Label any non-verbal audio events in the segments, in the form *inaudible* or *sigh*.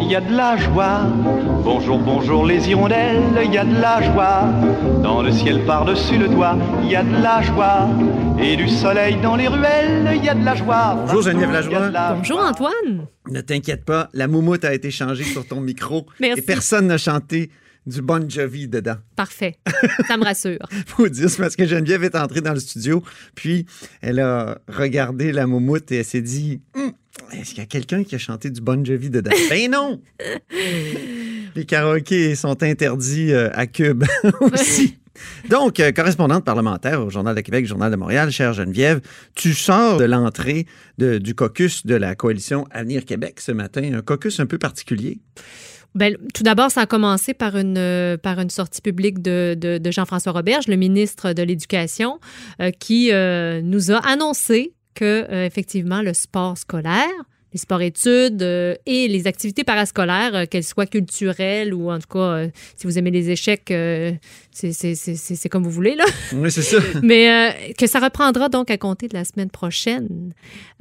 Il y a de la joie. Bonjour, bonjour les hirondelles, il y a de la joie. Dans le ciel par-dessus le toit, il y a de la joie. Et du soleil dans les ruelles, il y a de la joie. Bonjour, Geneviève Lajoie. La Bonjour joie. Antoine. Ne t'inquiète pas, la moumoute a été changée sur ton micro Merci. et personne n'a chanté du Bon Jovi dedans. Parfait. Ça me rassure. *laughs* Faut dire, parce que Geneviève est entrée dans le studio, puis elle a regardé la moumoute et elle s'est dit Hum, Est-ce qu'il y a quelqu'un qui a chanté du Bon Jovi dedans? *laughs* Ben non Les karaokés sont interdits euh, à Cube *laughs* aussi. Donc, euh, correspondante parlementaire au Journal de Québec, Journal de Montréal, chère Geneviève, tu sors de l'entrée du caucus de la coalition Avenir Québec ce matin, un caucus un peu particulier. Ben, tout d'abord, ça a commencé par une, euh, par une sortie publique de, de- de Jean-François Roberge, le ministre de l'Éducation, euh, qui euh, nous a annoncé que, euh, effectivement, le sport scolaire, les sports-études euh, et les activités parascolaires, euh, qu'elles soient culturelles ou en tout cas, si vous aimez les échecs, euh, c'est c'est- c'est- c'est- c'est comme vous voulez, là. *laughs* Oui, c'est ça. *laughs* Mais euh, que ça reprendra donc à compter de la semaine prochaine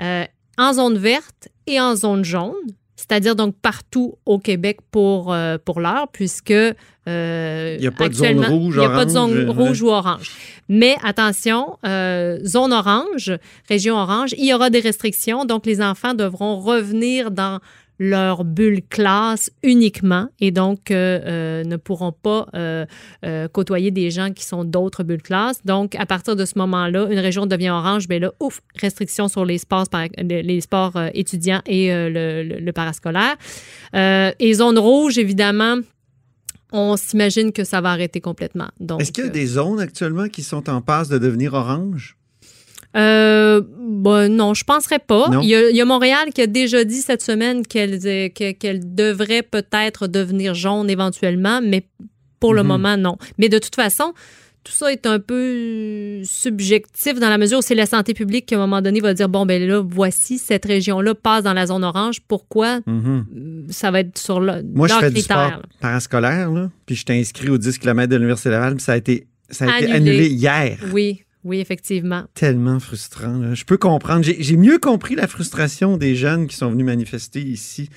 euh, en zone verte et en zone jaune, c'est-à-dire donc partout au Québec pour, euh, pour l'heure, puisque euh, Il y a pas de zone actuellement, rouge, il n'y a pas de zone rouge ou orange. Mais attention, euh, zone orange, région orange, il y aura des restrictions, donc les enfants devront revenir dans leur bulle classe uniquement et donc euh, euh, ne pourront pas euh, euh, côtoyer des gens qui sont d'autres bulles classe. Donc, à partir de ce moment-là, une région devient orange, bien là, ouf, restriction sur les sports, les sports étudiants et le, le- le parascolaire. Et zone rouge, évidemment, on s'imagine que ça va arrêter complètement. Est-ce qu'il y a des zones actuellement qui sont en passe de devenir orange? Euh, ben non, je penserais pas. Il y, a, il y a Montréal qui a déjà dit cette semaine qu'elle euh, devrait peut-être devenir jaune éventuellement, mais pour le Mhm. moment, non. Mais de toute façon, tout ça est un peu subjectif dans la mesure où c'est la santé publique qui, à un moment donné, va dire bon, ben là, voici, cette région-là passe dans la zone orange. Pourquoi? Mhm. Ça va être sur le, Moi, je fais du critère. sport parascolaire, là, puis je t'ai inscrit aux 10 km de l'Université Laval, puis ça a été, ça a été Annulé. annulé hier. Oui, oui, effectivement. Tellement frustrant. là. Je peux comprendre. J'ai mieux compris la frustration des jeunes qui sont venus manifester ici.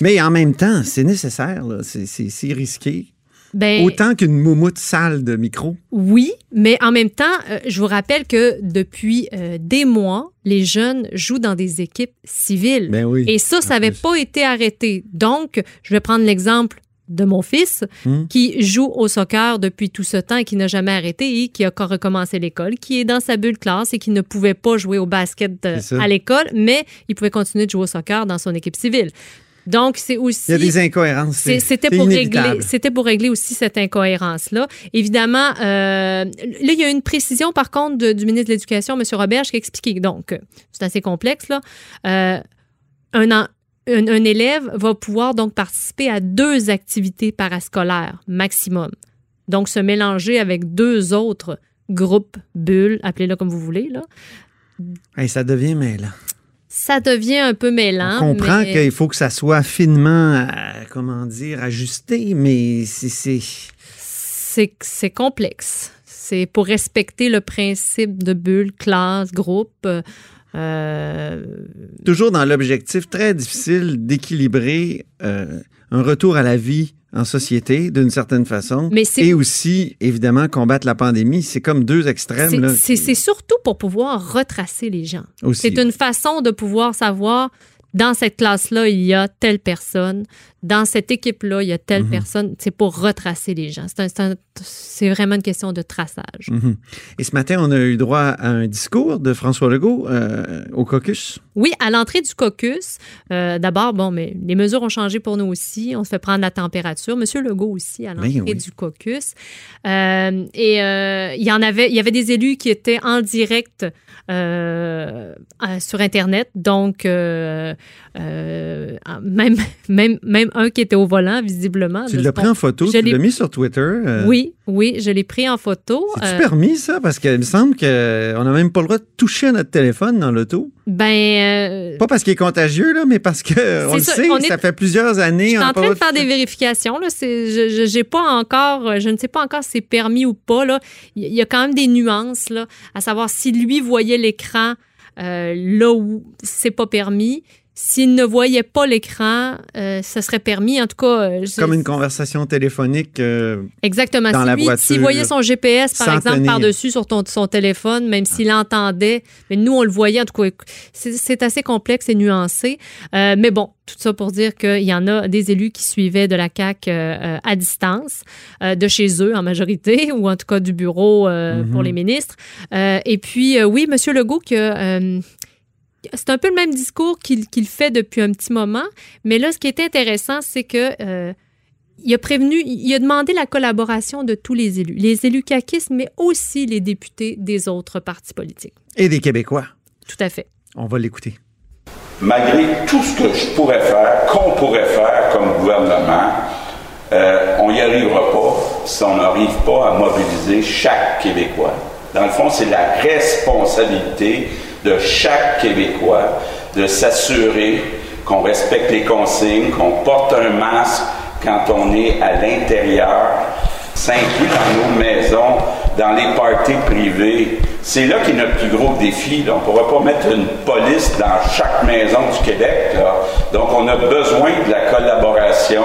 Mais en même temps, c'est nécessaire. C'est- risqué. Ben, Autant qu'une moumoute sale de micro. Oui, mais en même temps, euh, je vous rappelle que depuis euh, des mois, les jeunes jouent dans des équipes civiles. Ben oui. Et ça, ça n'avait pas été arrêté. Donc, je vais prendre l'exemple de mon fils Hmm. qui joue au soccer depuis tout ce temps et qui n'a jamais arrêté et qui a encore recommencé l'école, qui est dans sa bulle classe et qui ne pouvait pas jouer au basket euh, à l'école, mais il pouvait continuer de jouer au soccer dans son équipe civile. Donc, c'est aussi... Il y a des incohérences. C'était pour régler, pour régler aussi cette incohérence-là. Évidemment, euh, là, il y a une précision, par contre, de- du ministre de l'Éducation, M. Robert, qui a expliqué. Donc, c'est assez complexe, là. Euh, un, en- un, un élève va pouvoir donc participer à deux activités parascolaires maximum. Donc, se mélanger avec deux autres groupes, bulles, appelez-le comme vous voulez, là. Hey, ça devient mêlant. Ça devient un peu mêlant. On comprend mais- qu'il faut que ça soit finement, euh, comment dire, ajusté, mais c'est- c'est... c'est c'est complexe. C'est pour respecter le principe de bulle, classe, groupe. euh, toujours dans l'objectif très difficile d'équilibrer euh, un retour à la vie en société d'une certaine façon Mais et aussi évidemment combattre la pandémie. C'est comme deux extrêmes c'est- qui- surtout pour pouvoir retracer les gens. C'est une façon de pouvoir savoir dans cette classe-là, il y a telle personne. Dans cette équipe-là, il y a telle Mhm. personne. C'est pour retracer les gens. C'est vraiment une question de traçage. Mhm. Et ce matin, on a eu droit à un discours de François Legault euh, au caucus. Oui, à l'entrée du caucus, euh, d'abord, bon, mais les mesures ont changé pour nous aussi. On se fait prendre la température. Monsieur Legault aussi à l'entrée Ben oui. du caucus. Euh, et il y en avait, il y avait des élus qui étaient en direct sur Internet. Donc, euh, même, *laughs* même, même un qui était au volant, visiblement. Tu l'as pris en photo, je tu l'as mis sur Twitter. euh, Oui, oui, je l'ai pris en photo. C'est-tu Euh, permis, ça? Parce qu'il me semble qu'on n'a même pas le droit de toucher à notre téléphone dans l'auto. ben, Pas parce qu'il est contagieux, là, mais parce que on le ça, sait, on est- ça fait plusieurs années. Je suis en train de faire des vérifications. Là. Je, je, pas encore, je ne sais pas encore si c'est permis ou pas. Là. Il y a quand même des nuances, là, à savoir si lui voyait l'écran euh, là où c'est pas permis. S'il ne voyait pas l'écran, euh, ce serait permis. En tout cas, euh, je- Comme une conversation téléphonique. euh, Exactement. dans Si la lui- voiture, S'il voyait son GPS, par exemple, tenir. par-dessus sur ton, son téléphone, même s'il entendait, mais nous, on le voyait, en tout cas, c'est c'est assez complexe et nuancé. Mais bon, tout ça pour dire qu'il y en a des élus qui suivaient de la CAQ euh, à distance, de chez eux en majorité, *laughs* ou en tout cas du bureau Mhm. pour les ministres. Et puis, oui, M. Legault, que, c'est un peu le même discours qu'il fait depuis un petit moment, mais là, ce qui est intéressant, c'est que euh, il a prévenu, il a demandé la collaboration de tous les élus, les élus caquistes, mais aussi les députés des autres partis politiques. et des Québécois. Tout à fait. On va l'écouter. malgré tout ce que je pourrais faire, qu'on pourrait faire comme gouvernement, euh, on n'y arrivera pas si on n'arrive pas à mobiliser chaque Québécois. Dans le fond, c'est la responsabilité de chaque Québécois de s'assurer qu'on respecte les consignes, qu'on porte un masque quand on est à l'intérieur. Ça inclut dans nos maisons, dans les parties privées. C'est là qu'est notre plus gros défi. là. On ne pourra pas mettre une police dans chaque maison du Québec. là. Donc, on a besoin de la collaboration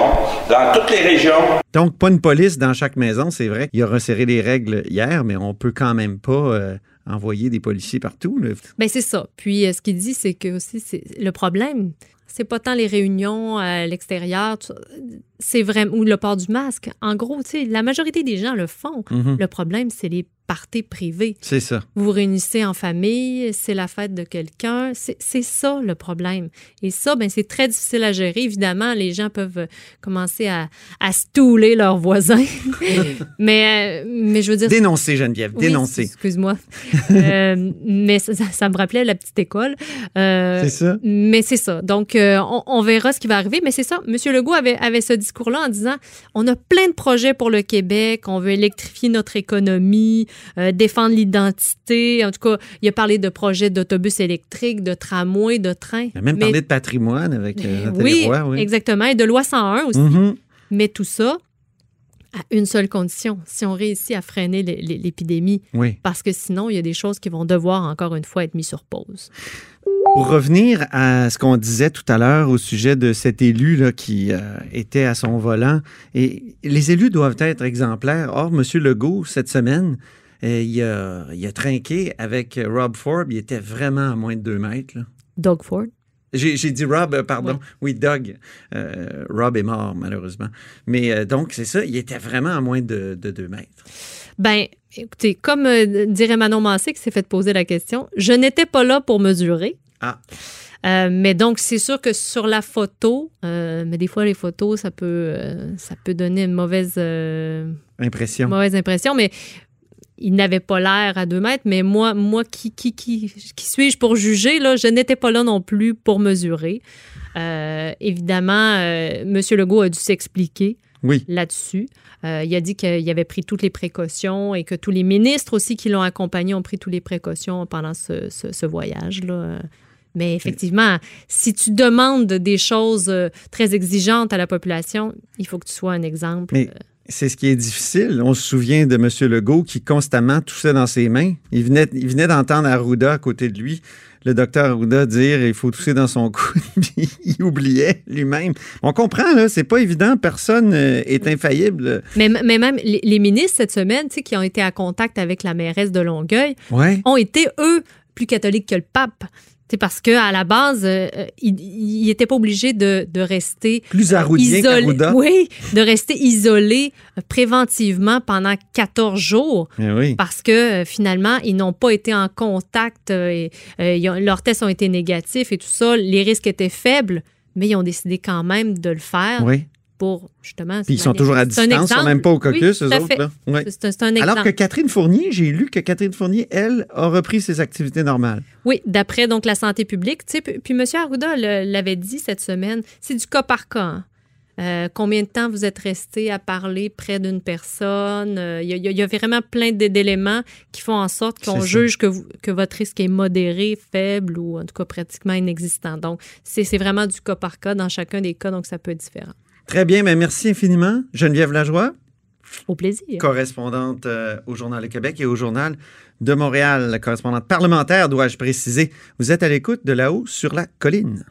dans toutes les régions. Donc, pas une police dans chaque maison, c'est vrai. Il a resserré les règles hier, mais on peut quand même pas euh, envoyer des policiers partout. là. Ben c'est ça. Puis euh, ce qu'il dit, c'est que aussi c'est le problème, c'est pas tant les réunions à l'extérieur, c'est vraiment ou le port du masque. En gros, tu sais, la majorité des gens le font. Mhm. Le problème, c'est les parties privées. C'est ça. Vous vous réunissez en famille, c'est la fête de quelqu'un. C'est ça le problème. Et ça, ben, c'est très difficile à gérer. Évidemment, les gens peuvent commencer à, à stouler leurs voisins. *laughs* mais, euh, mais je veux dire. Dénoncer, Geneviève, Oui, dénoncer. Excuse-moi. *laughs* Euh, mais ça, ça- ça me rappelait la petite école. Euh, C'est ça. mais c'est ça. Donc, euh, on, on verra ce qui va arriver. Mais c'est ça. M. Legault avait, avait ce discours-là en disant on a plein de projets pour le Québec. On veut électrifier notre économie, euh, défendre l'identité. En tout cas, il a parlé de projets d'autobus électriques, de tramways, de trains. Il a même Mais- parlé de patrimoine avec euh, Nathalie oui, Roy, oui. exactement. Et de loi 101 aussi. Mhm. Mais tout ça à une seule condition si on réussit à freiner l'é- l'é- l'épidémie Oui. parce que sinon, il y a des choses qui vont devoir, encore une fois, être mises sur pause. Pour revenir à ce qu'on disait tout à l'heure au sujet de cet élu là, qui euh, était à son volant, et les élus doivent être exemplaires. Or, M. Legault, cette semaine, euh, il, a, il a trinqué avec Rob Forbes. Il était vraiment à moins de deux mètres. là. Doug Ford? J'ai dit Rob, euh, pardon. Ouais. Oui, Doug. Euh, Rob est mort, malheureusement. Mais euh, donc, c'est ça, il était vraiment à moins de, de deux mètres. Ben, écoutez, comme euh, dirait Manon Massé qui s'est fait poser la question, je n'étais pas là pour mesurer. Ah. Euh, mais donc, c'est sûr que sur la photo, euh, mais des fois, les photos, ça peut, euh, ça peut donner une mauvaise, euh, Impression. mauvaise impression, mais il n'avait pas l'air à deux mètres. Mais moi, moi qui, qui, qui, qui suis-je pour juger? Là, je n'étais pas là non plus pour mesurer. Euh, évidemment, euh, M. Legault a dû s'expliquer Oui. là-dessus. Euh, il a dit qu'il avait pris toutes les précautions et que tous les ministres aussi qui l'ont accompagné ont pris toutes les précautions pendant ce, ce- ce voyage-là. Mais effectivement, si tu demandes des choses très exigeantes à la population, il faut que tu sois un exemple. Mais c'est ce qui est difficile. On se souvient de M. Legault qui constamment toussait dans ses mains. Il venait, il venait d'entendre Arruda à côté de lui, le docteur Arruda dire il faut tousser dans son cou. *laughs* Il oubliait lui-même. On comprend, là, c'est pas évident. Personne euh, est infaillible. Mais, mais même les, les ministres cette semaine, qui ont été en contact avec la mairesse de Longueuil, Ouais. ont été, eux, plus catholiques que le pape. C'est parce qu'à la base, euh, euh, il n'était pas obligé de, de rester Plus arroudien isolé. Oui, de rester isolé euh, préventivement pendant 14 jours Eh oui. parce que euh, finalement, ils n'ont pas été en contact, euh, et, euh, ils ont- leurs tests ont été négatifs et tout ça, les risques étaient faibles, mais ils ont décidé quand même de le faire Oui. Pour justement. Puis ils sont toujours à distance, ils sont même pas au Oui, caucus, tout eux autres. là. Oui. C'est un, c'est un exemple. Alors que Catherine Fournier, j'ai lu que Catherine Fournier, elle, a repris ses activités normales. Oui, d'après donc la santé publique. Puis, puis M. Arruda l'avait dit cette semaine, c'est du cas par cas. hein. Euh, combien de temps vous êtes resté à parler près d'une personne? Euh, Il y, a- y y vraiment plein d'éléments qui font en sorte qu'on juge que, vous- que votre risque est modéré, faible ou en tout cas pratiquement inexistant. Donc, c'est c'est vraiment du cas par cas dans chacun des cas, donc ça peut être différent. Très bien, mais merci infiniment. Geneviève Lajoie, Au plaisir. correspondante euh, au Journal de Québec et au Journal de Montréal, correspondante parlementaire, dois-je préciser. Vous êtes à l'écoute de là-haut sur la colline.